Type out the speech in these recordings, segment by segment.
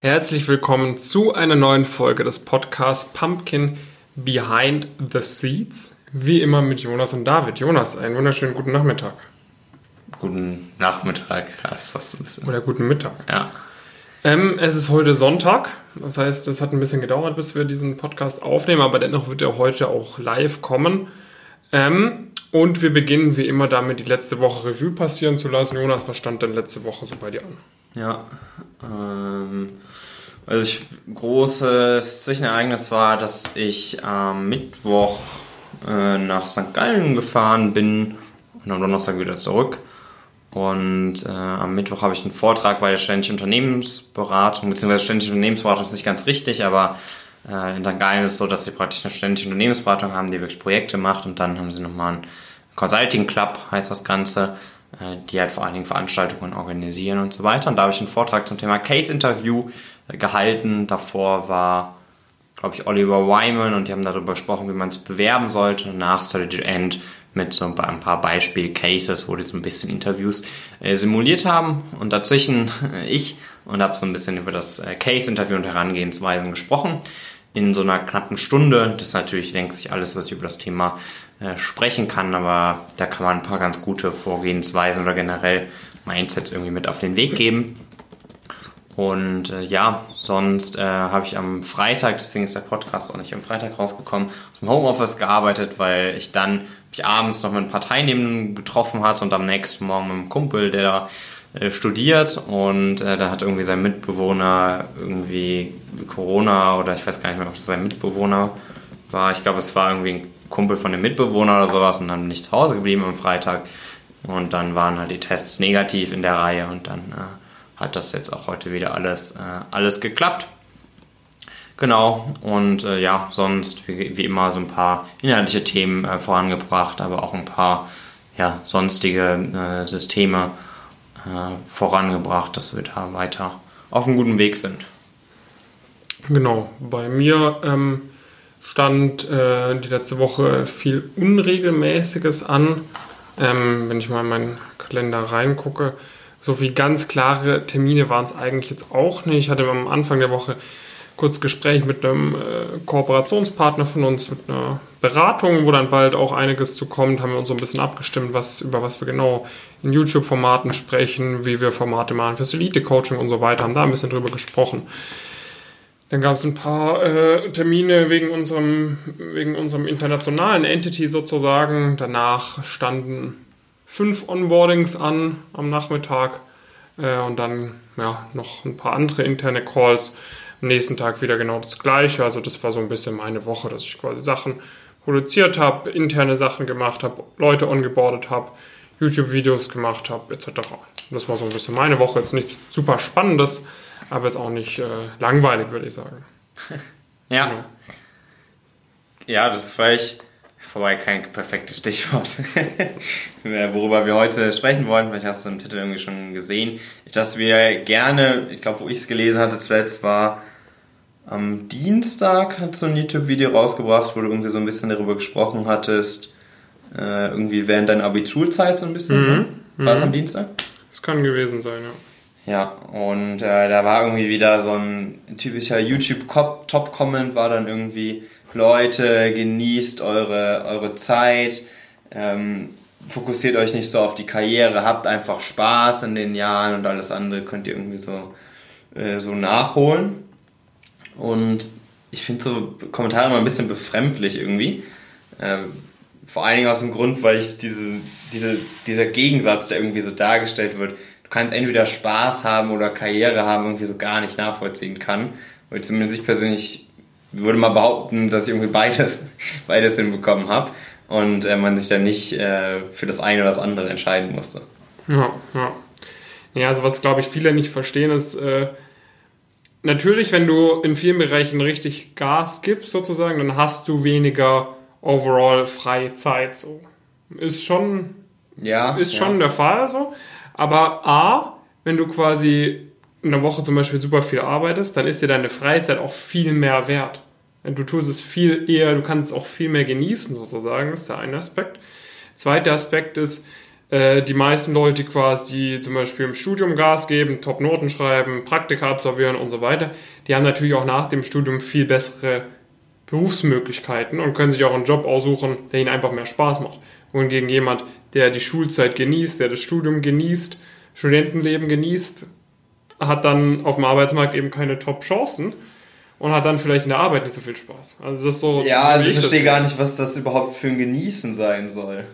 Herzlich willkommen zu einer neuen Folge des Podcasts Pumpkin Behind the Seeds. Wie immer mit Jonas und David. Jonas, einen wunderschönen guten Nachmittag. Guten Nachmittag, ja, ist fast ein bisschen. Oder guten Mittag. Ja. Ähm, es ist heute Sonntag. Das heißt, es hat ein bisschen gedauert, bis wir diesen Podcast aufnehmen, aber dennoch wird er heute auch live kommen. Ähm, und wir beginnen wie immer damit, die letzte Woche Revue passieren zu lassen. Jonas, was stand denn letzte Woche so bei dir an? Ja. Ähm, also ich, großes Zwischenereignis war, dass ich am Mittwoch äh, nach St. Gallen gefahren bin und am Donnerstag wieder zurück. Und äh, am Mittwoch habe ich einen Vortrag bei der ständischen Unternehmensberatung, beziehungsweise ständische Unternehmensberatung ist nicht ganz richtig, aber äh, in St. Gallen ist es so, dass sie praktisch eine ständische Unternehmensberatung haben, die wirklich Projekte macht und dann haben sie nochmal einen Consulting Club, heißt das Ganze, die halt vor allen Dingen Veranstaltungen organisieren und so weiter. Und da habe ich einen Vortrag zum Thema Case Interview äh, gehalten. Davor war, glaube ich, Oliver Wyman und die haben darüber gesprochen, wie man es bewerben sollte. Nach Strategy End mit so ein paar Beispiel-Cases, wo die so ein bisschen Interviews äh, simuliert haben. Und dazwischen ich und habe so ein bisschen über das Case-Interview und Herangehensweisen gesprochen. In so einer knappen Stunde. Das ist natürlich, denkt sich alles, was ich über das Thema äh, sprechen kann, aber da kann man ein paar ganz gute Vorgehensweisen oder generell Mindsets irgendwie mit auf den Weg geben. Und äh, ja, sonst äh, habe ich am Freitag, deswegen ist der Podcast auch nicht am Freitag rausgekommen, aus dem Homeoffice gearbeitet, weil ich dann mich abends noch mit ein paar Teilnehmenden getroffen hatte und am nächsten Morgen mit einem Kumpel, der da äh, studiert und äh, da hat irgendwie sein Mitbewohner irgendwie Corona oder ich weiß gar nicht mehr, ob das sein Mitbewohner war. Ich glaube, es war irgendwie ein Kumpel von dem Mitbewohner oder sowas und dann nicht zu Hause geblieben am Freitag. Und dann waren halt die Tests negativ in der Reihe und dann äh, hat das jetzt auch heute wieder alles, äh, alles geklappt. Genau, und äh, ja, sonst wie, wie, immer so ein paar inhaltliche Themen äh, vorangebracht, aber auch ein paar ja, sonstige äh, Systeme äh, vorangebracht, dass wir da weiter auf einem guten Weg sind. Genau, bei mir ähm, stand äh, die letzte Woche viel Unregelmäßiges an. Ähm, wenn ich mal in meinen Kalender reingucke, so wie ganz klare Termine waren es eigentlich jetzt auch nicht. Ich hatte am Anfang der Woche kurz Gespräch mit einem äh, Kooperationspartner von uns, mit einer Beratung, wo dann bald auch einiges zu kommt, haben wir uns so ein bisschen abgestimmt, was, über was wir genau in YouTube-Formaten sprechen, wie wir Formate machen fürs Elite-Coaching und so weiter, haben da ein bisschen drüber gesprochen. Dann gab es ein paar äh, Termine wegen unserem, wegen unserem internationalen Entity sozusagen. Danach standen fünf Onboardings an am Nachmittag äh, und dann ja, noch ein paar andere interne Calls. Am nächsten Tag wieder genau das gleiche. Also das war so ein bisschen meine Woche, dass ich quasi Sachen produziert habe, interne Sachen gemacht habe, Leute ongeboardet habe, YouTube-Videos gemacht habe, etc. Das war so ein bisschen meine Woche. Jetzt nichts super Spannendes aber jetzt auch nicht äh, langweilig, würde ich sagen. ja. Genau. Ja, das ist vielleicht vorbei kein perfektes Stichwort, worüber wir heute sprechen wollen. Vielleicht hast du im Titel irgendwie schon gesehen. Dass wir gerne, ich glaube, wo ich es gelesen hatte zuletzt, war am Dienstag hat so ein YouTube-Video rausgebracht, wo du irgendwie so ein bisschen darüber gesprochen hattest, äh, irgendwie während deiner Abiturzeit so ein bisschen. Mhm. Ne? War es am mhm. Dienstag? Das kann gewesen sein, ja. Ja, und äh, da war irgendwie wieder so ein typischer YouTube-Top-Comment, war dann irgendwie, Leute, genießt eure, eure Zeit, ähm, fokussiert euch nicht so auf die Karriere, habt einfach Spaß in den Jahren und alles andere könnt ihr irgendwie so, äh, so nachholen. Und ich finde so Kommentare immer ein bisschen befremdlich irgendwie. Ähm, vor allen Dingen aus dem Grund, weil ich diese, diese, dieser Gegensatz, der irgendwie so dargestellt wird, du kannst entweder Spaß haben oder Karriere haben, irgendwie so gar nicht nachvollziehen kann. Weil zumindest ich persönlich würde mal behaupten, dass ich irgendwie beides, beides hinbekommen habe und äh, man sich dann nicht äh, für das eine oder das andere entscheiden musste. Ja, ja. Ja, also was glaube ich viele nicht verstehen ist, äh, natürlich, wenn du in vielen Bereichen richtig Gas gibst sozusagen, dann hast du weniger overall freie Zeit. So. Ist schon, ja, ist schon ja. der Fall so. Aber A, wenn du quasi in der Woche zum Beispiel super viel arbeitest, dann ist dir deine Freizeit auch viel mehr wert. Du tust es viel eher, du kannst es auch viel mehr genießen sozusagen, ist der eine Aspekt. Zweiter Aspekt ist, äh, die meisten Leute quasi zum Beispiel im Studium Gas geben, Top-Noten schreiben, Praktika absolvieren und so weiter, die haben natürlich auch nach dem Studium viel bessere Berufsmöglichkeiten und können sich auch einen Job aussuchen, der ihnen einfach mehr Spaß macht. Wohingegen jemand, der die Schulzeit genießt, der das Studium genießt, Studentenleben genießt, hat dann auf dem Arbeitsmarkt eben keine Top-Chancen und hat dann vielleicht in der Arbeit nicht so viel Spaß. Also das ist so. Ja, so also ich verstehe gar nicht, was das überhaupt für ein Genießen sein soll.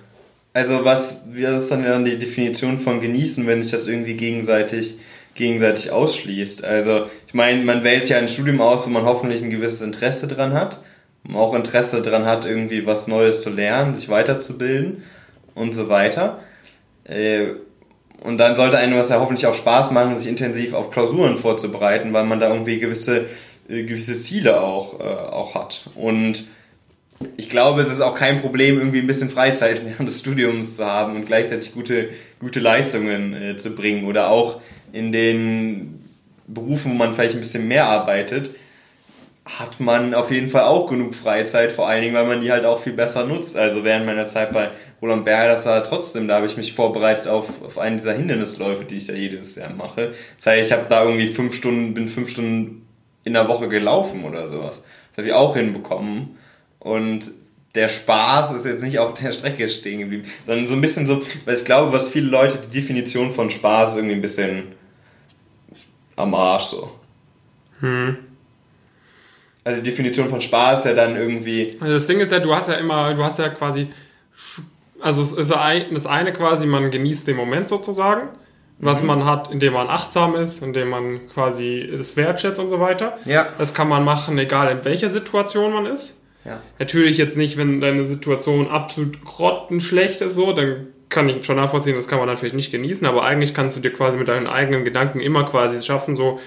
Also was, wie ist dann dann die Definition von Genießen, wenn sich das irgendwie gegenseitig, gegenseitig ausschließt? Also ich meine, man wählt ja ein Studium aus, wo man hoffentlich ein gewisses Interesse dran hat, man auch Interesse dran hat, irgendwie was Neues zu lernen, sich weiterzubilden und so weiter. Äh, Und dann sollte einem das ja hoffentlich auch Spaß machen, sich intensiv auf Klausuren vorzubereiten, weil man da irgendwie gewisse, äh, gewisse Ziele auch, äh, auch hat. Und ich glaube, es ist auch kein Problem, irgendwie ein bisschen Freizeit während des Studiums zu haben und gleichzeitig gute, gute Leistungen zu bringen. Oder auch in den Berufen, wo man vielleicht ein bisschen mehr arbeitet, hat man auf jeden Fall auch genug Freizeit, vor allen Dingen, weil man die halt auch viel besser nutzt. Also während meiner Zeit bei Roland Berger, das war trotzdem, da habe ich mich vorbereitet auf, auf einen dieser Hindernisläufe, die ich ja jedes Jahr mache. Das heißt, ich habe da irgendwie fünf Stunden, bin fünf Stunden in der Woche gelaufen oder sowas. Das habe ich auch hinbekommen. Und der Spaß ist jetzt nicht auf der Strecke stehen geblieben, sondern so ein bisschen so, weil ich glaube, was viele Leute die Definition von Spaß irgendwie ein bisschen am Arsch so. Also die Definition von Spaß ja dann irgendwie, Also das Ding ist ja, du hast ja immer, du hast ja quasi, also es ist das eine quasi, man genießt den Moment sozusagen, was man hat, indem man achtsam ist, indem man quasi das wertschätzt und so weiter. Ja. Das kann man machen, egal in welcher Situation man ist. Ja. Natürlich jetzt nicht, wenn deine Situation absolut grottenschlecht ist, so, dann kann ich schon nachvollziehen, das kann man dann vielleicht nicht genießen, aber eigentlich kannst du dir quasi mit deinen eigenen Gedanken immer quasi es schaffen, so,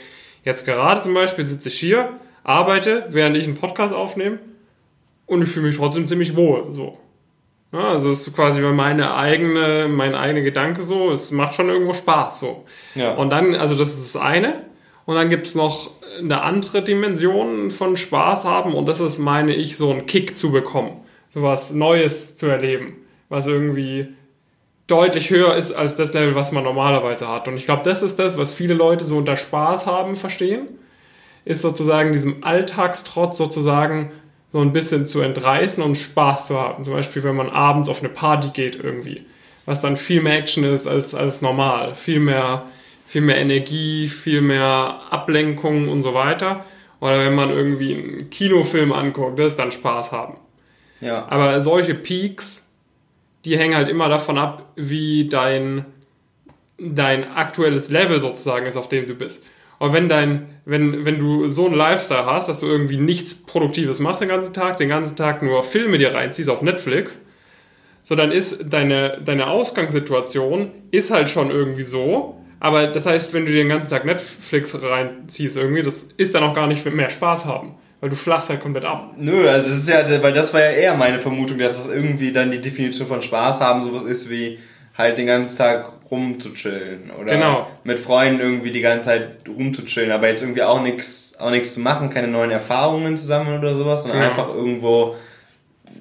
jetzt gerade zum Beispiel sitze ich hier, arbeite, während ich einen Podcast aufnehme und ich fühle mich trotzdem ziemlich wohl, so. Ja, also es ist quasi meine eigene, mein eigener Gedanke so, es macht schon irgendwo Spaß, so. Ja. Und dann, also das ist das eine. Und dann gibt es noch eine andere Dimension von Spaß haben und das ist, meine ich, so einen Kick zu bekommen. So was Neues zu erleben, was irgendwie deutlich höher ist als das Level, was man normalerweise hat. Und ich glaube, das ist das, was viele Leute so unter Spaß haben verstehen, ist sozusagen diesem Alltagstrotz sozusagen so ein bisschen zu entreißen und Spaß zu haben. Zum Beispiel, wenn man abends auf eine Party geht irgendwie, was dann viel mehr Action ist als, als normal, viel mehr, viel mehr Energie, viel mehr Ablenkung und so weiter. Oder wenn man irgendwie einen Kinofilm anguckt, das ist dann Spaß haben. ja. Aber solche Peaks, die hängen halt immer davon ab, wie dein, dein aktuelles Level sozusagen ist, auf dem du bist. Und wenn dein, wenn, wenn du so einen Lifestyle hast, dass du irgendwie nichts Produktives machst den ganzen Tag, den ganzen Tag nur Filme dir reinziehst auf Netflix, so dann ist deine, deine Ausgangssituation ist halt schon irgendwie so. Aber das heißt, wenn du dir den ganzen Tag Netflix reinziehst irgendwie, das ist dann auch gar nicht mehr Spaß haben. Weil du flachst halt komplett ab. Nö, also es ist ja, weil das war ja eher meine Vermutung, dass das irgendwie dann die Definition von Spaß haben sowas ist wie halt den ganzen Tag rumzuchillen oder Genau. mit Freunden irgendwie die ganze Zeit rumzuchillen, aber jetzt irgendwie auch nichts auch nichts zu machen, keine neuen Erfahrungen zusammen oder sowas, sondern Genau. einfach irgendwo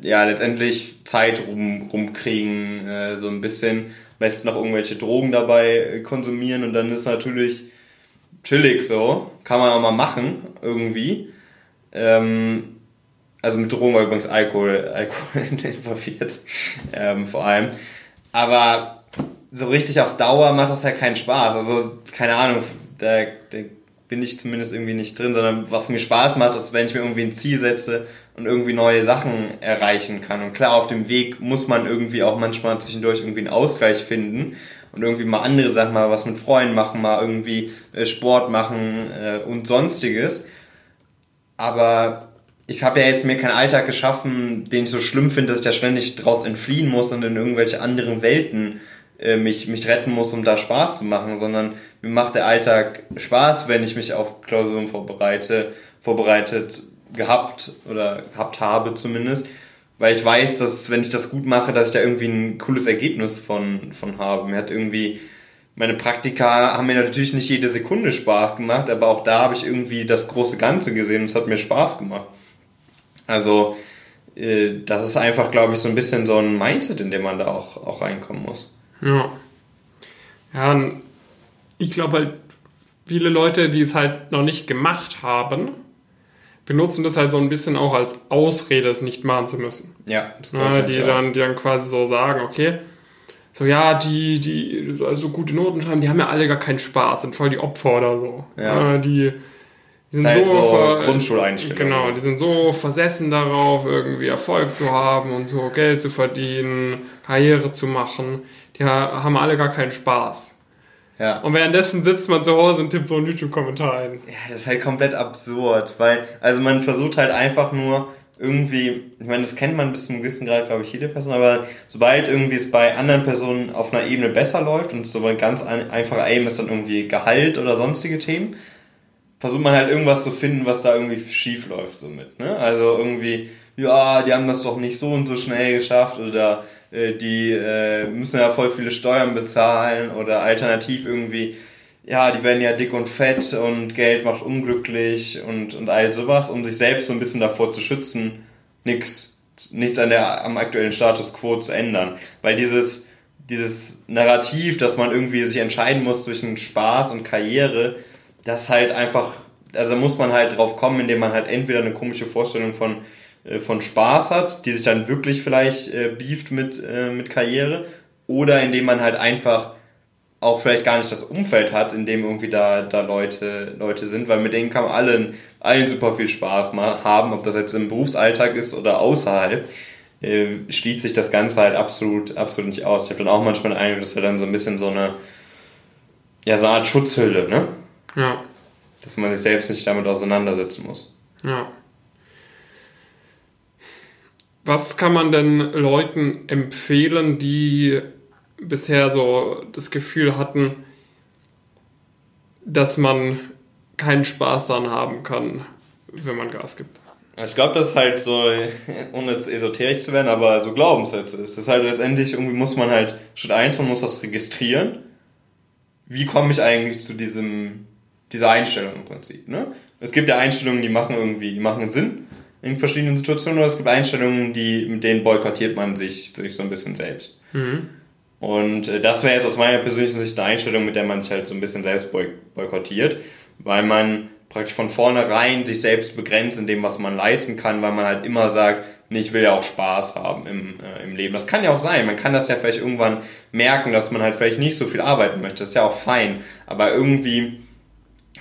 ja letztendlich Zeit rum rumkriegen, äh, so ein bisschen, meist noch irgendwelche Drogen dabei äh, konsumieren und dann ist natürlich chillig so, kann man auch mal machen irgendwie. Ähm, also mit Drogen war übrigens Alkohol, Alkohol involviert, ähm, vor allem. Aber so richtig auf Dauer macht das ja keinen Spaß. Also, keine Ahnung, da, da bin ich zumindest irgendwie nicht drin, sondern was mir Spaß macht, ist, wenn ich mir irgendwie ein Ziel setze und irgendwie neue Sachen erreichen kann. Und klar, auf dem Weg muss man irgendwie auch manchmal zwischendurch irgendwie einen Ausgleich finden und irgendwie mal andere Sachen, mal was mit Freunden machen, mal irgendwie äh, Sport machen äh, und sonstiges. Aber ich habe ja jetzt mir keinen Alltag geschaffen, den ich so schlimm finde, dass ich da ständig draus entfliehen muss und in irgendwelche anderen Welten äh, mich, mich retten muss, um da Spaß zu machen, sondern mir macht der Alltag Spaß, wenn ich mich auf Klausuren vorbereite, vorbereitet gehabt oder gehabt habe zumindest, weil ich weiß, dass wenn ich das gut mache, dass ich da irgendwie ein cooles Ergebnis von, von habe. Mir hat irgendwie meine Praktika haben mir natürlich nicht jede Sekunde Spaß gemacht, aber auch da habe ich irgendwie das große Ganze gesehen und es hat mir Spaß gemacht. Also, äh, das ist einfach, glaube ich, so ein bisschen so ein Mindset, in dem man da auch, auch reinkommen muss. Ja. Ja, ich glaube halt, viele Leute, die es halt noch nicht gemacht haben, benutzen das halt so ein bisschen auch als Ausrede, es nicht machen zu müssen. Ja, das ja, die, dann, die dann quasi so sagen, okay, so ja, die, die also gute Noten schreiben, die haben ja alle gar keinen Spaß, sind voll die Opfer oder so. Ja. ja die, die sind halt so, so Grundschuleinstellung. Genau, die sind so versessen darauf, irgendwie Erfolg zu haben und so Geld zu verdienen, Karriere zu machen. Die haben alle gar keinen Spaß. Ja. Und währenddessen sitzt man zu Hause und tippt so einen YouTube-Kommentar ein. Ja, das ist halt komplett absurd, weil, also man versucht halt einfach nur irgendwie, ich meine, das kennt man bis zum gewissen Grad, glaube ich, jede Person, aber sobald irgendwie es bei anderen Personen auf einer Ebene besser läuft und so ein ganz einfacher Aim ist dann irgendwie Gehalt oder sonstige Themen, versucht man halt irgendwas zu finden, was da irgendwie schief läuft so mit, ne? Also irgendwie, ja, die haben das doch nicht so und so schnell geschafft oder die äh, müssen ja voll viele Steuern bezahlen oder alternativ irgendwie, ja, die werden ja dick und fett und Geld macht unglücklich und, und all sowas, um sich selbst so ein bisschen davor zu schützen, nichts, nichts an der, am aktuellen Status quo zu ändern. Weil dieses, dieses Narrativ, dass man irgendwie sich entscheiden muss zwischen Spaß und Karriere, das halt einfach, also muss man halt drauf kommen, indem man halt entweder eine komische Vorstellung von äh, von Spaß hat, die sich dann wirklich vielleicht äh, beeft mit, äh, mit Karriere, oder indem man halt einfach auch vielleicht gar nicht das Umfeld hat, in dem irgendwie da, da Leute, Leute sind, weil mit denen kann man allen, allen super viel Spaß mal haben, ob das jetzt im Berufsalltag ist oder außerhalb, äh, schließt sich das Ganze halt absolut, absolut nicht aus. Ich habe dann auch manchmal den Eindruck, dass er dann so ein bisschen so eine, ja, so eine Art Schutzhülle, ne? Ja. Dass man sich selbst nicht damit auseinandersetzen muss. Ja. Was kann man denn Leuten empfehlen, die bisher so das Gefühl hatten, dass man keinen Spaß daran haben kann, wenn man Gas gibt? Ich glaube, das ist halt so, ohne jetzt esoterisch zu werden, aber so Glaubenssätze ist. Das ist halt letztendlich, irgendwie muss man halt Schritt 1 man muss das registrieren. Wie komme ich eigentlich zu diesem, dieser Einstellung im Prinzip, ne? Es gibt ja Einstellungen, die machen irgendwie, die machen Sinn in verschiedenen Situationen oder es gibt Einstellungen, die, mit denen boykottiert man sich, sich so ein bisschen selbst. Mhm. Und äh, das wäre jetzt aus meiner persönlichen Sicht eine Einstellung, mit der man sich halt so ein bisschen selbst boykottiert, weil man praktisch von vornherein sich selbst begrenzt in dem, was man leisten kann, weil man halt immer sagt, nee, ich will ja auch Spaß haben im, äh, im Leben. Das kann ja auch sein. Man kann das ja vielleicht irgendwann merken, dass man halt vielleicht nicht so viel arbeiten möchte. Das ist ja auch fein. Aber irgendwie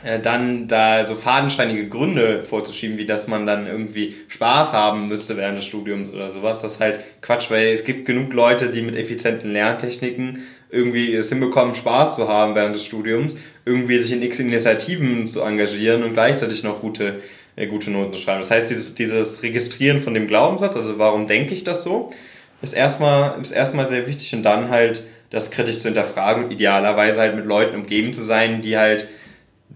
äh, dann da so fadenscheinige Gründe vorzuschieben, wie dass man dann irgendwie Spaß haben müsste während des Studiums oder sowas, das ist halt Quatsch, weil es gibt genug Leute, die mit effizienten Lerntechniken irgendwie es hinbekommen, Spaß zu haben während des Studiums, irgendwie sich in x Initiativen zu engagieren und gleichzeitig noch gute, äh, gute Noten zu schreiben. Das heißt, dieses, dieses Registrieren von dem Glaubenssatz, also warum denke ich das so, ist erstmal, ist erstmal sehr wichtig und dann halt das kritisch zu hinterfragen und idealerweise halt mit Leuten umgeben zu sein, die halt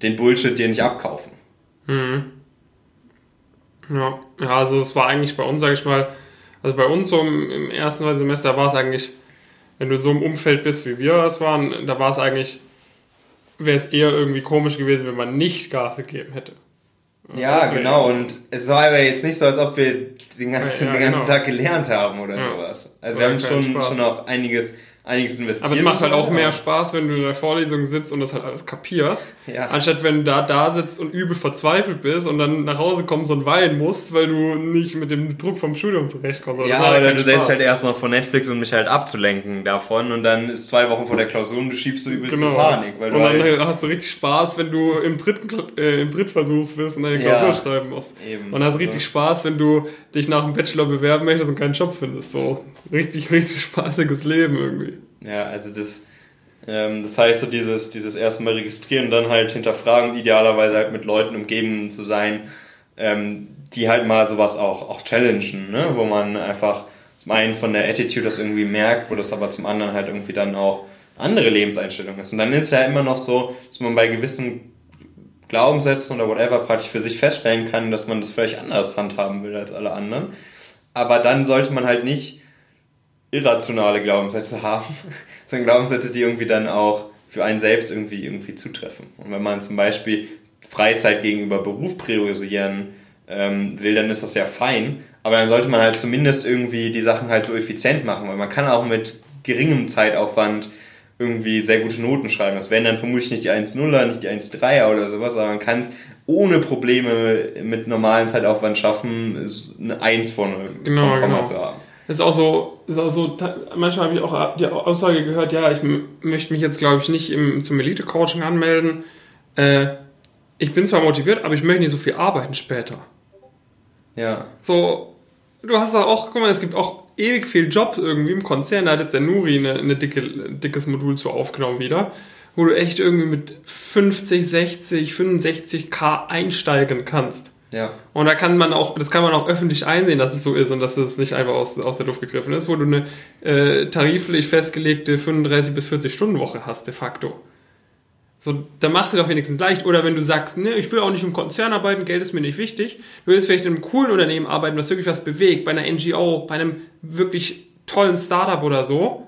den Bullshit dir nicht abkaufen. Mhm. Ja, ja, also es war eigentlich bei uns, sag ich mal, also bei uns so im, im ersten Semester war es eigentlich, wenn du in so einem Umfeld bist, wie wir es waren, da war es eigentlich, wäre es eher irgendwie komisch gewesen, wenn man nicht Gas gegeben hätte. Ja, also, genau. Und es war aber jetzt nicht so, als ob wir den ganzen, ja, ja, den ganzen genau. Tag gelernt haben oder ja. sowas. Also wir haben schon, schon auch einiges einiges investieren. Aber es macht halt auch mehr Spaß, wenn du in der Vorlesung sitzt und das halt alles kapierst, ja. anstatt wenn du da, da sitzt und übel verzweifelt bist und dann nach Hause kommst und weinen musst, weil du nicht mit dem Druck vom Studium zurechtkommst. Ja, aber halt du setzt halt erstmal vor Netflix, um mich halt abzulenken davon und dann ist zwei Wochen vor der Klausur und du schiebst du übelst genau. Panik. Weil und dann halt hast du richtig Spaß, wenn du im dritten, äh, im Drittversuch bist und deine Klausur ja, schreiben musst. Eben. Und hast richtig so. Spaß, wenn du dich nach dem Bachelor bewerben möchtest und keinen Job findest. So richtig, richtig spaßiges Leben irgendwie. Ja, also das, ähm, das heißt so dieses, dieses erstmal registrieren dann halt hinterfragen, idealerweise halt mit Leuten umgeben zu sein, ähm, die halt mal sowas auch, auch challengen, ne? wo man einfach zum einen von der Attitude das irgendwie merkt, wo das aber zum anderen halt irgendwie dann auch andere Lebenseinstellung ist. Und dann ist es ja immer noch so, dass man bei gewissen Glaubenssätzen oder whatever praktisch für sich feststellen kann, dass man das vielleicht anders handhaben will als alle anderen. Aber dann sollte man halt nicht irrationale Glaubenssätze haben, sondern Glaubenssätze, die irgendwie dann auch für einen selbst irgendwie, irgendwie zutreffen. Und wenn man zum Beispiel Freizeit gegenüber Beruf priorisieren ähm, will, dann ist das ja fein. Aber dann sollte man halt zumindest irgendwie die Sachen halt so effizient machen, weil man kann auch mit geringem Zeitaufwand irgendwie sehr gute Noten schreiben. Das wären dann vermutlich nicht die 1-0er, nicht die 1-3er oder sowas, aber man kann es ohne Probleme mit normalem Zeitaufwand schaffen, eine 1 vorne genau, vom Komma genau. zu haben. Ist auch so, ist auch so manchmal habe ich auch die Aussage gehört, ja, ich möchte mich jetzt, glaube ich, nicht im, zum Elite-Coaching anmelden. Äh, ich bin zwar motiviert, aber ich möchte nicht so viel arbeiten später. Ja. So, du hast da auch, guck mal, es gibt auch ewig viel Jobs irgendwie im Konzern. Da hat jetzt der Nuri eine, eine dicke, ein dickes Modul zu aufgenommen wieder, wo du echt irgendwie mit 50, 60, 65 K einsteigen kannst. Ja. Und da kann man auch, das kann man auch öffentlich einsehen, dass es so ist und dass es nicht einfach aus, aus der Luft gegriffen ist, wo du eine äh, tariflich festgelegte 35 bis 40 Stunden Woche hast, de facto. So, da machst du doch wenigstens leicht. Oder wenn du sagst, ne, ich will auch nicht im Konzern arbeiten, Geld ist mir nicht wichtig. Du willst vielleicht in einem coolen Unternehmen arbeiten, was wirklich was bewegt, bei einer NGO, bei einem wirklich tollen Startup oder so.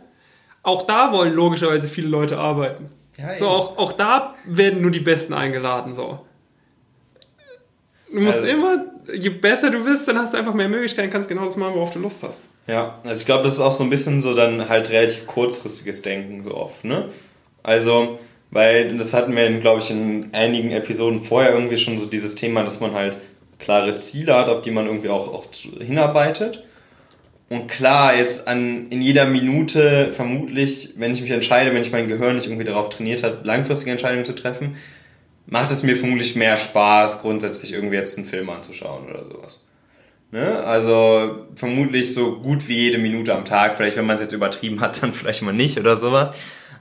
Auch da wollen logischerweise viele Leute arbeiten. Ja, so, auch, auch da werden nur die Besten eingeladen, so. Du musst also, immer, je besser du bist, dann hast du einfach mehr Möglichkeiten, kannst genau das machen, worauf du Lust hast. Ja, also ich glaube, das ist auch so ein bisschen so dann halt relativ kurzfristiges Denken so oft, ne? Also, weil das hatten wir, glaube ich, in einigen Episoden vorher irgendwie schon so dieses Thema, dass man halt klare Ziele hat, auf die man irgendwie auch, auch hinarbeitet. Und klar, jetzt an, in jeder Minute vermutlich, wenn ich mich entscheide, wenn ich mein Gehirn nicht irgendwie darauf trainiert hat, langfristige Entscheidungen zu treffen, macht es mir vermutlich mehr Spaß, grundsätzlich irgendwie jetzt einen Film anzuschauen oder sowas. Ne? Also vermutlich so gut wie jede Minute am Tag. Vielleicht, wenn man es jetzt übertrieben hat, dann vielleicht mal nicht oder sowas.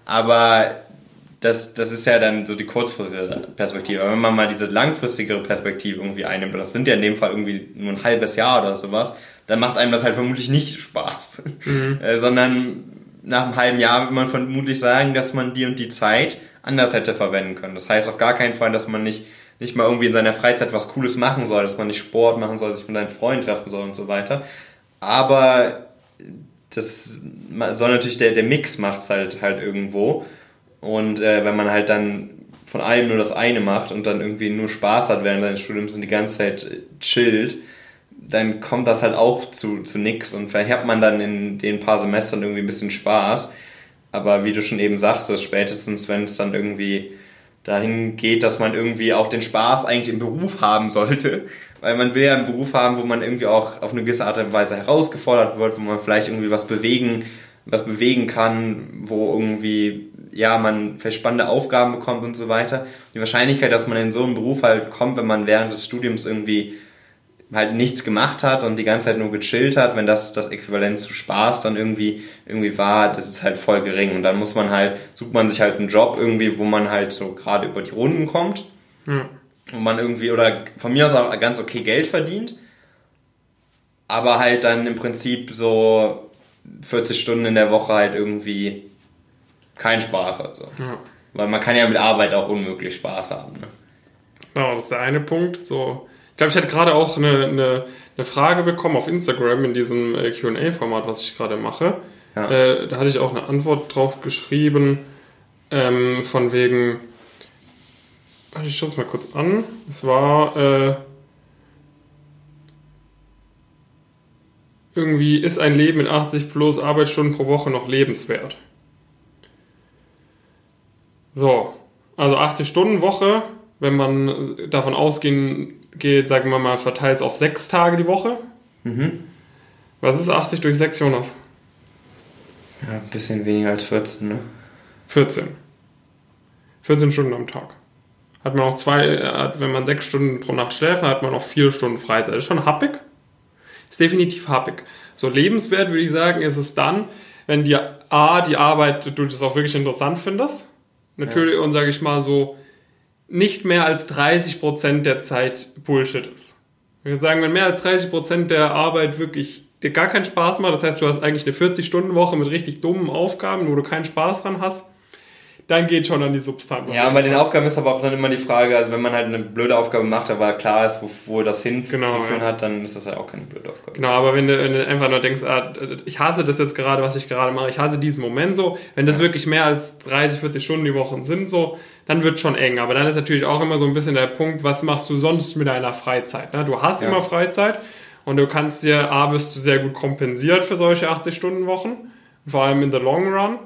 Aber das, das ist ja dann so die kurzfristige Perspektive. Aber wenn man mal diese langfristigere Perspektive irgendwie einnimmt, das sind ja in dem Fall irgendwie nur ein halbes Jahr oder sowas, dann macht einem das halt vermutlich nicht Spaß. Mhm. Äh, sondern nach einem halben Jahr wird man vermutlich sagen, dass man die und die Zeit anders hätte verwenden können. Das heißt auf gar keinen Fall, dass man nicht, nicht mal irgendwie in seiner Freizeit was Cooles machen soll, dass man nicht Sport machen soll, sich mit seinen Freunden treffen soll und so weiter. Aber das soll natürlich der, der Mix macht's halt halt irgendwo. Und äh, wenn man halt dann von allem nur das eine macht und dann irgendwie nur Spaß hat während seines Studiums und die ganze Zeit chillt, dann kommt das halt auch zu, zu nix und vielleicht hat man dann in den paar Semestern irgendwie ein bisschen Spaß. Aber wie du schon eben sagst, so spätestens, wenn es dann irgendwie dahin geht, dass man irgendwie auch den Spaß eigentlich im Beruf haben sollte, weil man will ja einen Beruf haben, wo man irgendwie auch auf eine gewisse Art und Weise herausgefordert wird, wo man vielleicht irgendwie was bewegen, was bewegen kann, wo irgendwie ja, man vielleicht spannende Aufgaben bekommt und so weiter. Die Wahrscheinlichkeit, dass man in so einen Beruf halt kommt, wenn man während des Studiums irgendwie halt nichts gemacht hat und die ganze Zeit nur gechillt hat, wenn das das Äquivalent zu Spaß dann irgendwie irgendwie war, das ist halt voll gering und dann muss man halt sucht man sich halt einen Job irgendwie, wo man halt so gerade über die Runden kommt. Mhm. Und man irgendwie oder von mir aus auch ganz okay Geld verdient, aber halt dann im Prinzip so 40 Stunden in der Woche halt irgendwie keinen Spaß hat. So. Ja. Weil man kann ja mit Arbeit auch unmöglich Spaß haben. Ne? Genau, das ist der eine Punkt. So, glaube, ich hatte gerade auch eine, eine, eine, Frage bekommen auf Instagram in diesem äh, QA-Format, was ich gerade mache. Ja. Äh, da hatte ich auch eine Antwort drauf geschrieben, ähm, von wegen. Warte, ich schaue es mal kurz an. Es war. Äh, irgendwie ist ein Leben mit 80 plus Arbeitsstunden pro Woche noch lebenswert. So, also 80 Stunden Woche, wenn man davon ausgehen geht, sagen wir mal, verteilt es auf sechs Tage die Woche. Mhm. Was ist 80 durch 6, Jonas? Ja, ein bisschen weniger als 14, ne? 14. 14 Stunden am Tag. Hat man auch zwei, wenn man sechs Stunden pro Nacht schläft, hat man auch vier Stunden Freizeit. Das ist schon happig. Ist definitiv happig. So lebenswert würde ich sagen, ist es dann, wenn dir A, die Arbeit, du das auch wirklich interessant findest natürlich, ja. und sage ich mal so, nicht mehr als 30% der Zeit Bullshit ist. Ich würde sagen, wenn mehr als 30% der Arbeit wirklich dir gar keinen Spaß macht, das heißt, du hast eigentlich eine 40-Stunden-Woche mit richtig dummen Aufgaben, wo du keinen Spaß dran hast, dann geht schon an die Substanz. Ja, bei den Aufgaben ist aber auch dann immer die Frage, also wenn man halt eine blöde Aufgabe macht, aber klar ist, wo, wo das hinzuführen genau, ja. hat, dann ist das ja auch keine blöde Aufgabe. Genau, aber wenn du, wenn du einfach nur denkst, ah, ich hasse das jetzt gerade, was ich gerade mache, ich hasse diesen Moment so, wenn das ja. wirklich mehr als 30, 40 Stunden die Woche sind so, dann wird schon eng. Aber dann ist natürlich auch immer so ein bisschen der Punkt, was machst du sonst mit deiner Freizeit? Ne? Du hast ja. immer Freizeit und du kannst dir, A, wirst du sehr gut kompensiert für solche 80-Stunden-Wochen vor allem in the long run.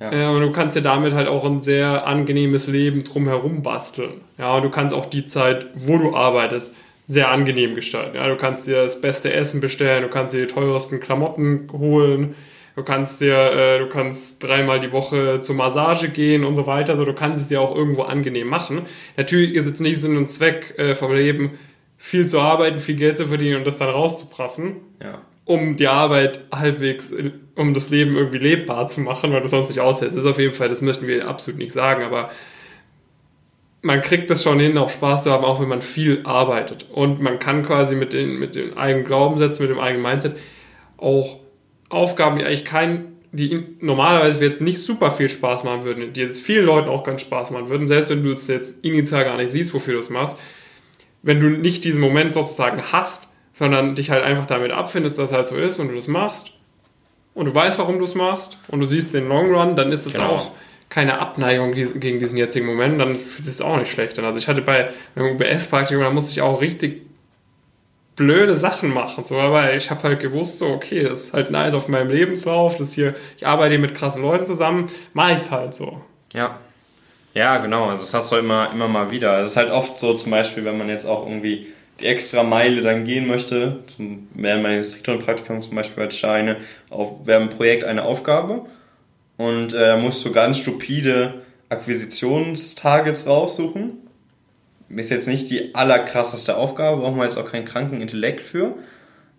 Ja. Äh, und du kannst dir damit halt auch ein sehr angenehmes Leben drumherum basteln. Ja, und du kannst auch die Zeit, wo du arbeitest, sehr angenehm gestalten. Ja, du kannst dir das beste Essen bestellen, du kannst dir die teuersten Klamotten holen, du kannst dir, äh, du kannst dreimal die Woche zur Massage gehen und so weiter. Also du kannst es dir auch irgendwo angenehm machen. Natürlich ist jetzt nicht Sinn und Zweck äh, vom Leben, viel zu arbeiten, viel Geld zu verdienen und das dann rauszuprassen. Ja um die Arbeit halbwegs, um das Leben irgendwie lebbar zu machen, weil du sonst nicht aushältst. Das ist auf jeden Fall, das möchten wir absolut nicht sagen, aber man kriegt es schon hin, auch Spaß zu haben, auch wenn man viel arbeitet. Und man kann quasi mit den, mit den eigenen Glaubenssätzen, mit dem eigenen Mindset auch Aufgaben, die eigentlich kein, die normalerweise jetzt nicht super viel Spaß machen würden, die jetzt vielen Leuten auch ganz Spaß machen würden, selbst wenn du es jetzt initial gar nicht siehst, wofür du es machst, wenn du nicht diesen Moment sozusagen hast, sondern dich halt einfach damit abfindest, dass es halt so ist und du das machst und du weißt, warum du es machst und du siehst den Long Run, dann ist es genau. auch keine Abneigung gegen diesen jetzigen Moment, dann fühlt es auch nicht schlecht. Also ich hatte bei meinem UBS-Praktikum, da musste ich auch richtig blöde Sachen machen, so, aber ich habe halt gewusst, so, okay, das ist halt nice auf meinem Lebenslauf, das hier, ich arbeite hier mit krassen Leuten zusammen, mache ich es halt so. Ja. Ja, genau, also das hast du immer, immer mal wieder. Es ist halt oft so, zum Beispiel, wenn man jetzt auch irgendwie die extra Meile dann gehen möchte, zum, während meines Instruktorenpraktikums zum Beispiel als Scheine, auf, wir haben ein Projekt eine Aufgabe und äh, da musst du ganz stupide Akquisitionstargets raussuchen. Ist jetzt nicht die allerkrasseste Aufgabe, brauchen wir jetzt auch keinen kranken Intellekt für.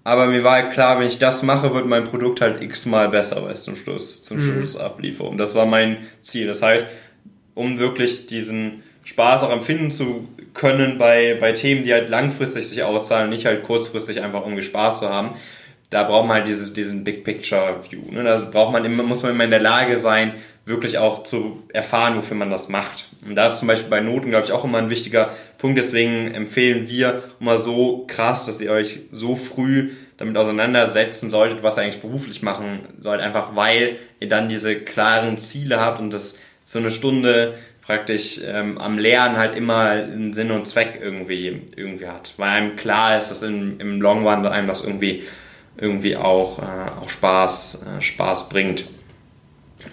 Aber mir war halt klar, wenn ich das mache, wird mein Produkt halt x-mal besser, weil es zum Schluss, zum mhm. Schluss abliefere. Und das war mein Ziel. Das heißt, um wirklich diesen Spaß auch empfinden zu können bei, bei Themen, die halt langfristig sich auszahlen, nicht halt kurzfristig einfach um Spaß zu haben. Da braucht man halt dieses, diesen Big Picture View. Ne? Also braucht man immer, muss man immer in der Lage sein, wirklich auch zu erfahren, wofür man das macht. Und da ist zum Beispiel bei Noten, glaube ich, auch immer ein wichtiger Punkt. Deswegen empfehlen wir immer so krass, dass ihr euch so früh damit auseinandersetzen solltet, was ihr eigentlich beruflich machen sollt. Einfach weil ihr dann diese klaren Ziele habt und das so eine Stunde praktisch ähm, am Lernen halt immer einen Sinn und Zweck irgendwie, irgendwie hat. Weil einem klar ist, dass in, im Long Run einem das irgendwie, irgendwie auch, äh, auch Spaß, äh, Spaß bringt.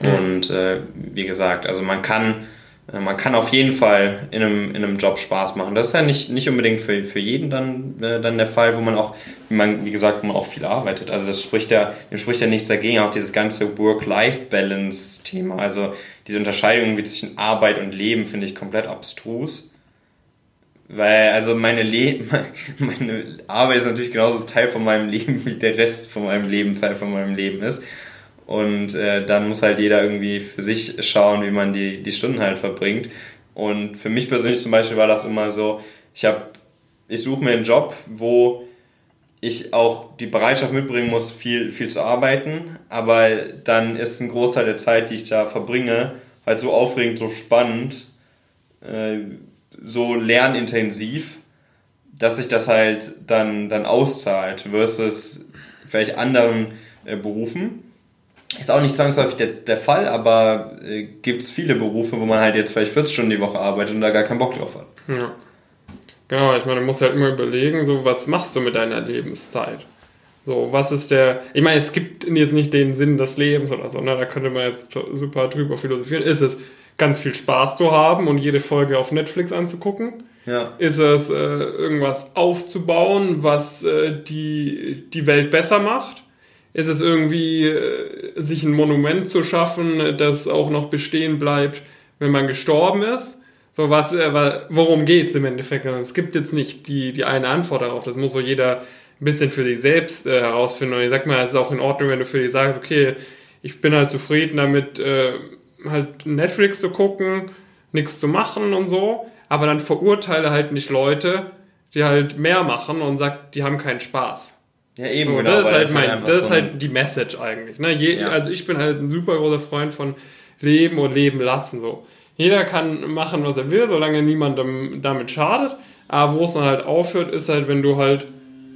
Und äh, wie gesagt, also man kann äh, man kann auf jeden Fall in einem, in einem Job Spaß machen. Das ist ja nicht, nicht unbedingt für, für jeden dann, äh, dann der Fall, wo man auch, wie man, wie gesagt, man auch viel arbeitet. Also das spricht ja, dem spricht ja nichts dagegen, auch dieses ganze Work-Life-Balance-Thema. Also diese Unterscheidung irgendwie zwischen Arbeit und Leben finde ich komplett abstrus. Weil, also meine, Le meine Arbeit ist natürlich genauso Teil von meinem Leben, wie der Rest von meinem Leben Teil von meinem Leben ist. Und äh, dann muss halt jeder irgendwie für sich schauen, wie man die, die Stunden halt verbringt. Und für mich persönlich zum Beispiel war das immer so, ich habe, ich suche mir einen Job, wo ich auch die Bereitschaft mitbringen muss, viel, viel zu arbeiten, aber dann ist ein Großteil der Zeit, die ich da verbringe, halt so aufregend, so spannend, äh, so lernintensiv, dass sich das halt dann, dann auszahlt versus vielleicht anderen äh, Berufen. Ist auch nicht zwangsläufig der, der Fall, aber äh, gibt es viele Berufe, wo man halt jetzt vielleicht 40 Stunden die Woche arbeitet und da gar keinen Bock drauf hat. Ja. Genau, ich meine, du musst halt immer überlegen, so, was machst du mit deiner Lebenszeit? So, was ist der, ich meine, es gibt jetzt nicht den Sinn des Lebens oder so, ne? da könnte man jetzt super drüber philosophieren. Ist es ganz viel Spaß zu haben und jede Folge auf Netflix anzugucken? Ja. Ist es äh, irgendwas aufzubauen, was äh, die, die Welt besser macht? Ist es irgendwie, äh, sich ein Monument zu schaffen, das auch noch bestehen bleibt, wenn man gestorben ist. So was, äh, worum geht es im Endeffekt? Also es gibt jetzt nicht die, die eine Antwort darauf. Das muss so jeder ein bisschen für sich selbst äh, herausfinden. Und ich sag mal, es ist auch in Ordnung, wenn du für dich sagst, okay, ich bin halt zufrieden damit, äh, halt Netflix zu gucken, nichts zu machen und so. Aber dann verurteile halt nicht Leute, die halt mehr machen und sagt, die haben keinen Spaß. Ja, eben, so, genau. Das ist halt, mein, das ist halt die Message eigentlich. Ne? Je, ja. Also ich bin halt ein super großer Freund von Leben und Leben lassen. So. Jeder kann machen, was er will, solange niemand damit schadet. Aber wo es dann halt aufhört, ist halt, wenn du halt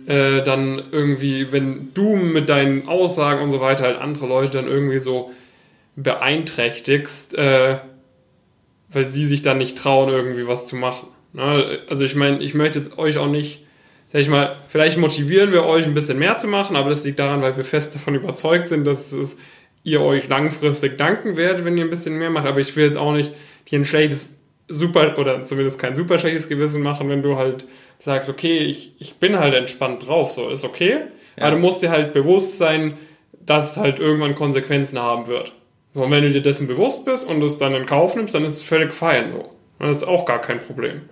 äh, dann irgendwie, wenn du mit deinen Aussagen und so weiter halt andere Leute dann irgendwie so beeinträchtigst, äh, weil sie sich dann nicht trauen, irgendwie was zu machen. Ne? Also ich meine, ich möchte jetzt euch auch nicht sag ich mal, vielleicht motivieren wir euch ein bisschen mehr zu machen, aber das liegt daran, weil wir fest davon überzeugt sind, dass es ihr euch langfristig danken werdet, wenn ihr ein bisschen mehr macht. Aber ich will jetzt auch nicht dir ein schlechtes, super, oder zumindest kein super schlechtes Gewissen machen, wenn du halt sagst, okay, ich, ich bin halt entspannt drauf, so ist okay. Ja. Aber du musst dir halt bewusst sein, dass es halt irgendwann Konsequenzen haben wird. So, und wenn du dir dessen bewusst bist und es dann in Kauf nimmst, dann ist es völlig fein so. Und das ist auch gar kein Problem.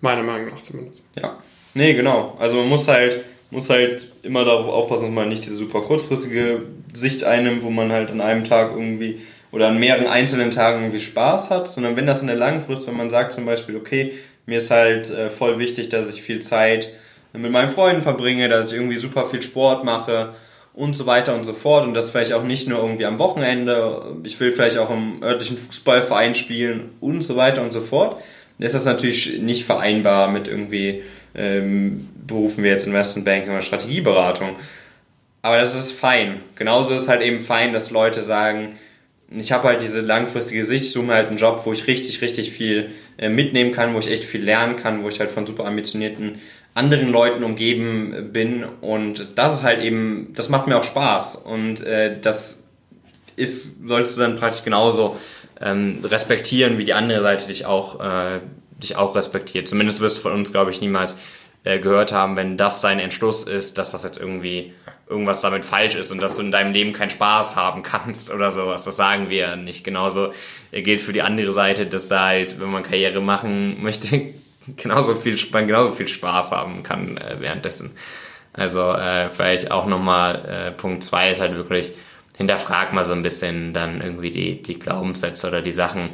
Meiner Meinung nach zumindest. Ja. Nee, genau. Also man muss halt, muss halt immer darauf aufpassen, dass man nicht diese super kurzfristige Sicht einnimmt, wo man halt an einem Tag irgendwie oder an mehreren einzelnen Tagen irgendwie Spaß hat, sondern wenn das in der Langfrist, wenn man sagt zum Beispiel, okay, mir ist halt äh, voll wichtig, dass ich viel Zeit mit meinen Freunden verbringe, dass ich irgendwie super viel Sport mache, und so weiter und so fort. Und das vielleicht auch nicht nur irgendwie am Wochenende. Ich will vielleicht auch im örtlichen Fußballverein spielen und so weiter und so fort. Da ist das natürlich nicht vereinbar mit irgendwie ähm, Berufen wie jetzt Investmentbanking oder Strategieberatung. Aber das ist fein. Genauso ist halt eben fein, dass Leute sagen, ich habe halt diese langfristige Sicht, ich suche mir halt einen Job, wo ich richtig, richtig viel äh, mitnehmen kann, wo ich echt viel lernen kann, wo ich halt von super ambitionierten anderen Leuten umgeben bin und das ist halt eben, das macht mir auch Spaß und äh, das ist, solltest du dann praktisch genauso ähm, respektieren, wie die andere Seite dich auch, äh, dich auch respektiert. Zumindest wirst du von uns, glaube ich, niemals äh, gehört haben, wenn das dein Entschluss ist, dass das jetzt irgendwie irgendwas damit falsch ist und dass du in deinem Leben keinen Spaß haben kannst oder sowas. Das sagen wir nicht. Genauso äh, gilt für die andere Seite, dass da halt, wenn man Karriere machen möchte, genauso viel, man genauso viel Spaß haben kann äh, währenddessen. Also äh, vielleicht auch nochmal äh, Punkt zwei ist halt wirklich, hinterfrag mal so ein bisschen dann irgendwie die, die Glaubenssätze oder die Sachen,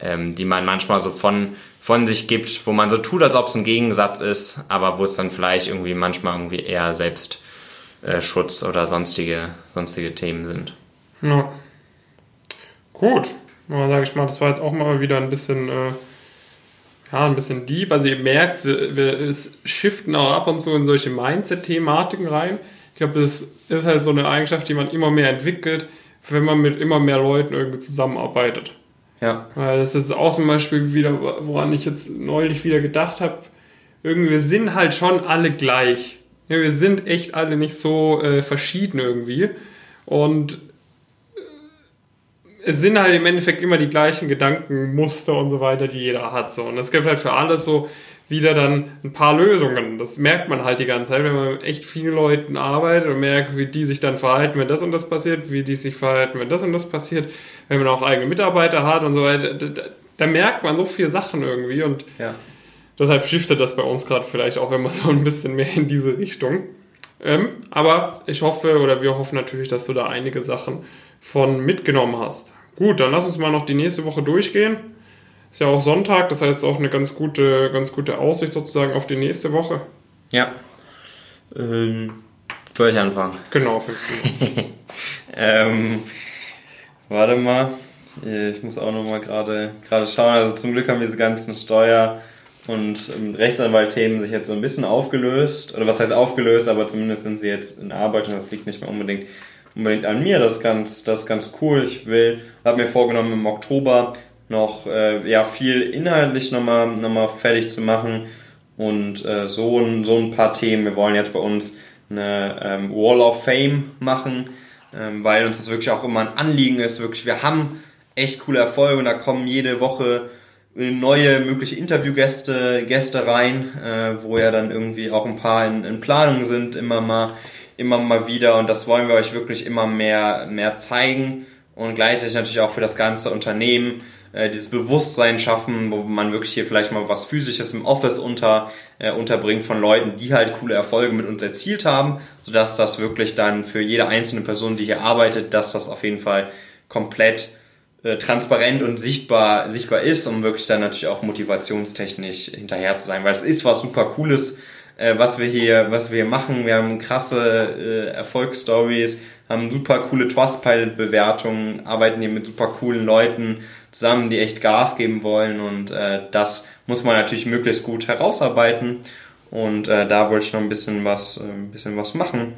ähm, die man manchmal so von, von sich gibt, wo man so tut, als ob es ein Gegensatz ist, aber wo es dann vielleicht irgendwie manchmal irgendwie eher Selbstschutz äh, oder sonstige, sonstige Themen sind. Ja. Gut. Dann sage ich mal, das war jetzt auch mal wieder ein bisschen äh, ja, ein bisschen deep. Also ihr merkt, wir, wir es shiften auch ab und zu in solche Mindset-Thematiken rein. Ich glaube, das ist halt so eine Eigenschaft, die man immer mehr entwickelt, wenn man mit immer mehr Leuten irgendwie zusammenarbeitet. Ja. Weil das ist auch zum Beispiel wieder, woran ich jetzt neulich wieder gedacht habe, irgendwie, wir sind halt schon alle gleich. Ja, wir sind echt alle nicht so äh, verschieden irgendwie. Und es sind halt im Endeffekt immer die gleichen Gedankenmuster und so weiter, die jeder hat. So. Und es gibt halt für alles so wieder dann ein paar Lösungen. Das merkt man halt die ganze Zeit, wenn man mit echt vielen Leuten arbeitet und merkt, wie die sich dann verhalten, wenn das und das passiert, wie die sich verhalten, wenn das und das passiert, wenn man auch eigene Mitarbeiter hat und so weiter. Da, da merkt man so viele Sachen irgendwie und ja. deshalb shiftet das bei uns gerade vielleicht auch immer so ein bisschen mehr in diese Richtung. Ähm, aber ich hoffe oder wir hoffen natürlich, dass du da einige Sachen von mitgenommen hast. Gut, dann lass uns mal noch die nächste Woche durchgehen. Ist ja auch Sonntag, das heißt auch eine ganz gute, ganz gute Aussicht sozusagen auf die nächste Woche. Ja. Ähm, soll ich anfangen? Genau, ähm, Warte mal. Ich muss auch noch mal gerade schauen. Also zum Glück haben diese ganzen Steuer- und ähm, Rechtsanwalt-Themen sich jetzt so ein bisschen aufgelöst. Oder was heißt aufgelöst, aber zumindest sind sie jetzt in Arbeit und das liegt nicht mehr unbedingt unbedingt an mir. Das ist ganz, das ist ganz cool. Ich will, habe mir vorgenommen, im Oktober noch äh, ja, viel inhaltlich nochmal noch mal fertig zu machen und äh, so, ein, so ein paar Themen. Wir wollen jetzt bei uns eine ähm, Wall of Fame machen, ähm, weil uns das wirklich auch immer ein Anliegen ist. Wirklich, wir haben echt coole Erfolge und da kommen jede Woche neue mögliche Interviewgäste Gäste rein, äh, wo ja dann irgendwie auch ein paar in, in Planung sind, immer mal immer mal wieder und das wollen wir euch wirklich immer mehr, mehr zeigen und gleichzeitig natürlich auch für das ganze Unternehmen äh, dieses Bewusstsein schaffen, wo man wirklich hier vielleicht mal was Physisches im Office unter, äh, unterbringt von Leuten, die halt coole Erfolge mit uns erzielt haben, sodass das wirklich dann für jede einzelne Person, die hier arbeitet, dass das auf jeden Fall komplett äh, transparent und sichtbar, sichtbar ist, um wirklich dann natürlich auch motivationstechnisch hinterher zu sein, weil es ist was super Cooles, äh, was wir hier, was wir hier machen. Wir haben krasse äh, Erfolgsstories, haben super coole Trustpilot-Bewertungen, arbeiten hier mit super coolen Leuten zusammen, die echt Gas geben wollen und äh, das muss man natürlich möglichst gut herausarbeiten und äh, da wollte ich noch ein bisschen was, äh, ein bisschen was machen.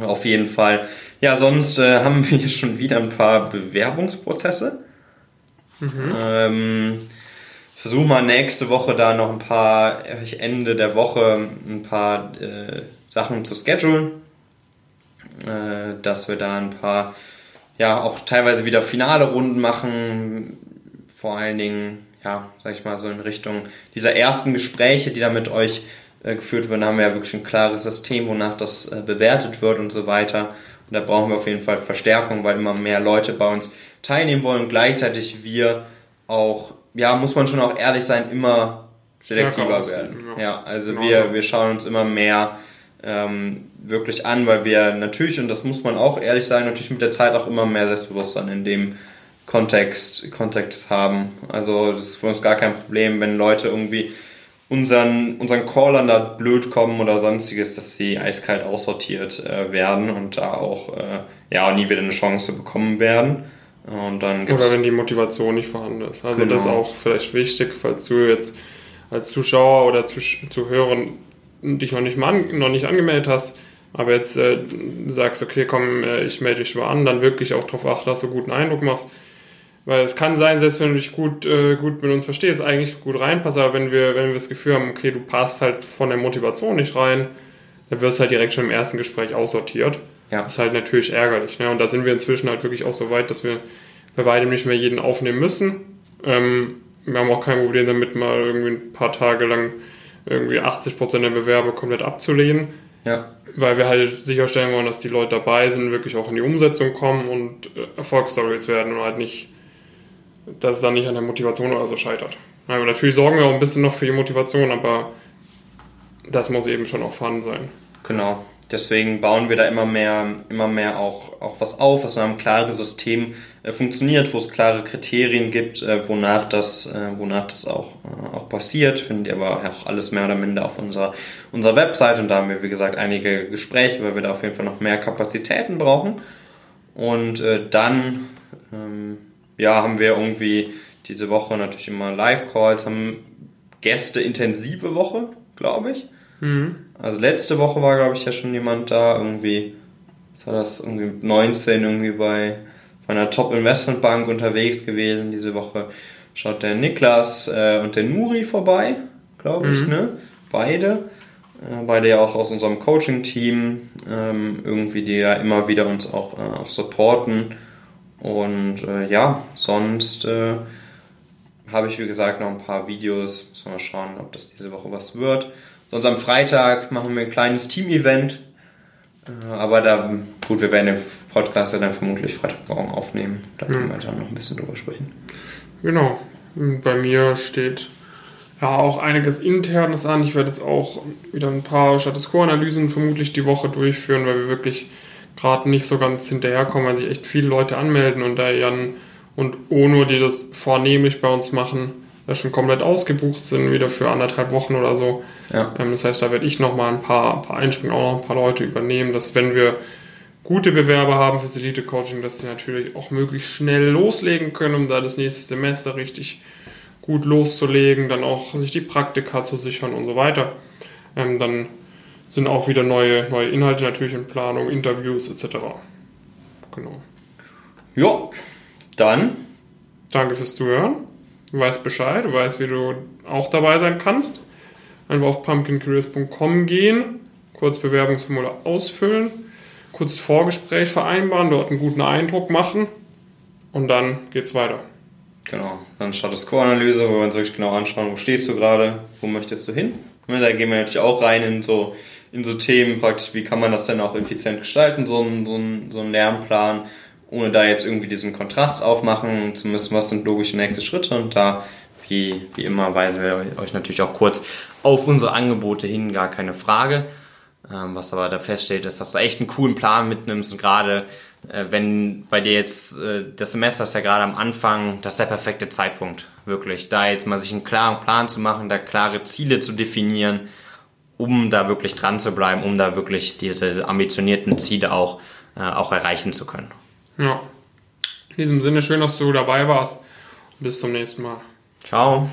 Auf jeden Fall. Ja, sonst äh, haben wir schon wieder ein paar Bewerbungsprozesse. Mhm. Ähm, versuche mal nächste Woche da noch ein paar, Ende der Woche ein paar äh, Sachen zu schedulen, äh, dass wir da ein paar ja auch teilweise wieder finale Runden machen, vor allen Dingen, ja, sag ich mal, so in Richtung dieser ersten Gespräche, die da mit euch äh, geführt werden, haben wir ja wirklich ein klares System, wonach das äh, bewertet wird und so weiter. Und da brauchen wir auf jeden Fall Verstärkung, weil immer mehr Leute bei uns teilnehmen wollen. Gleichzeitig wir auch, ja, muss man schon auch ehrlich sein, immer selektiver werden. Ja, ja also genau wir, so. wir schauen uns immer mehr ähm, wirklich an, weil wir natürlich, und das muss man auch ehrlich sagen, natürlich mit der Zeit auch immer mehr Selbstbewusstsein in dem Kontext, Kontext haben. Also das ist für uns gar kein Problem, wenn Leute irgendwie unseren, unseren Callern da blöd kommen oder sonstiges, dass sie eiskalt aussortiert äh, werden und da auch äh, ja nie wieder eine Chance bekommen werden. Und dann oder wenn die Motivation nicht vorhanden ist. Also genau. das ist auch vielleicht wichtig, falls du jetzt als Zuschauer oder Zuhörer dich noch nicht, mal an, noch nicht angemeldet hast, aber jetzt äh, sagst, okay, komm, äh, ich melde dich mal an, dann wirklich auch darauf achten, dass du einen guten Eindruck machst. Weil es kann sein, selbst wenn du dich gut, äh, gut mit uns verstehst, eigentlich gut reinpasst, aber wenn wir, wenn wir das Gefühl haben, okay, du passt halt von der Motivation nicht rein, dann wirst du halt direkt schon im ersten Gespräch aussortiert. Ja. Das ist halt natürlich ärgerlich. Ne? Und da sind wir inzwischen halt wirklich auch so weit, dass wir bei weitem nicht mehr jeden aufnehmen müssen. Ähm, wir haben auch kein Problem damit, mal irgendwie ein paar Tage lang irgendwie 80% der Bewerber komplett abzulehnen. Ja. Weil wir halt sicherstellen wollen, dass die Leute dabei sind, wirklich auch in die Umsetzung kommen und Erfolgsstories werden und halt nicht, dass es dann nicht an der Motivation oder so scheitert. Also natürlich sorgen wir auch ein bisschen noch für die Motivation, aber das muss eben schon auch vorhanden sein. Genau. Deswegen bauen wir da immer mehr, immer mehr auch, auch was auf, was in einem klaren System äh, funktioniert, wo es klare Kriterien gibt, äh, wonach das, äh, wonach das auch, äh, auch passiert. Findet ihr aber auch alles mehr oder minder auf unserer, unserer Website und da haben wir, wie gesagt, einige Gespräche, weil wir da auf jeden Fall noch mehr Kapazitäten brauchen. Und äh, dann, ähm, ja, haben wir irgendwie diese Woche natürlich immer Live-Calls, haben Gäste intensive Woche, glaube ich. Mhm. Also letzte Woche war, glaube ich, ja schon jemand da, irgendwie, was war das, irgendwie 19 irgendwie bei, bei einer Top-Investmentbank unterwegs gewesen. Diese Woche schaut der Niklas äh, und der Nuri vorbei, glaube ich, mhm. ne? Beide. Äh, beide ja auch aus unserem Coaching-Team, ähm, irgendwie, die ja immer wieder uns auch, äh, auch supporten. Und äh, ja, sonst äh, habe ich, wie gesagt, noch ein paar Videos. Müssen wir mal schauen, ob das diese Woche was wird. Sonst am Freitag machen wir ein kleines Team-Event. Äh, aber da, gut, wir werden den Podcast dann vermutlich Freitagmorgen aufnehmen. Da können wir dann noch ein bisschen drüber sprechen. Genau. Bei mir steht ja auch einiges Internes an. Ich werde jetzt auch wieder ein paar Status Quo-Analysen vermutlich die Woche durchführen, weil wir wirklich gerade nicht so ganz hinterherkommen, weil sich echt viele Leute anmelden und da Jan und Ono, die das vornehmlich bei uns machen, schon komplett ausgebucht sind, wieder für anderthalb Wochen oder so. Ja. Ähm, das heißt, da werde ich nochmal ein paar, ein paar Einspringen, auch noch ein paar Leute übernehmen, dass wenn wir gute Bewerber haben fürs Elite-Coaching, dass die natürlich auch möglichst schnell loslegen können, um da das nächste Semester richtig gut loszulegen, dann auch sich die Praktika zu sichern und so weiter. Ähm, dann sind auch wieder neue, neue Inhalte natürlich in Planung, Interviews etc. Genau. Ja, dann. Danke fürs Zuhören. Du weißt Bescheid, du weißt, wie du auch dabei sein kannst. Einfach auf pumpkincareers.com gehen, kurz Bewerbungsformular ausfüllen, kurzes Vorgespräch vereinbaren, dort einen guten Eindruck machen und dann geht's weiter. Genau, dann Status Quo-Analyse, wo wir uns wirklich genau anschauen, wo stehst du gerade, wo möchtest du hin. Ne, da gehen wir natürlich auch rein in so, in so Themen praktisch, wie kann man das denn auch effizient gestalten, so ein, so so ein Lernplan ohne da jetzt irgendwie diesen Kontrast aufmachen zu müssen, was sind logische nächste Schritte und da wie, wie immer weisen wir euch natürlich auch kurz auf unsere Angebote hin, gar keine Frage. Ähm, was aber da feststeht, ist, dass du echt einen coolen Plan mitnimmst und gerade äh, wenn bei dir jetzt äh, das Semester ist ja gerade am Anfang, das ist der perfekte Zeitpunkt, wirklich. Da jetzt mal sich einen klaren Plan zu machen, da klare Ziele zu definieren, um da wirklich dran zu bleiben, um da wirklich diese ambitionierten Ziele auch, äh, auch erreichen zu können. Ja. In diesem Sinne, schön, dass du dabei warst. Bis zum nächsten Mal. Ciao.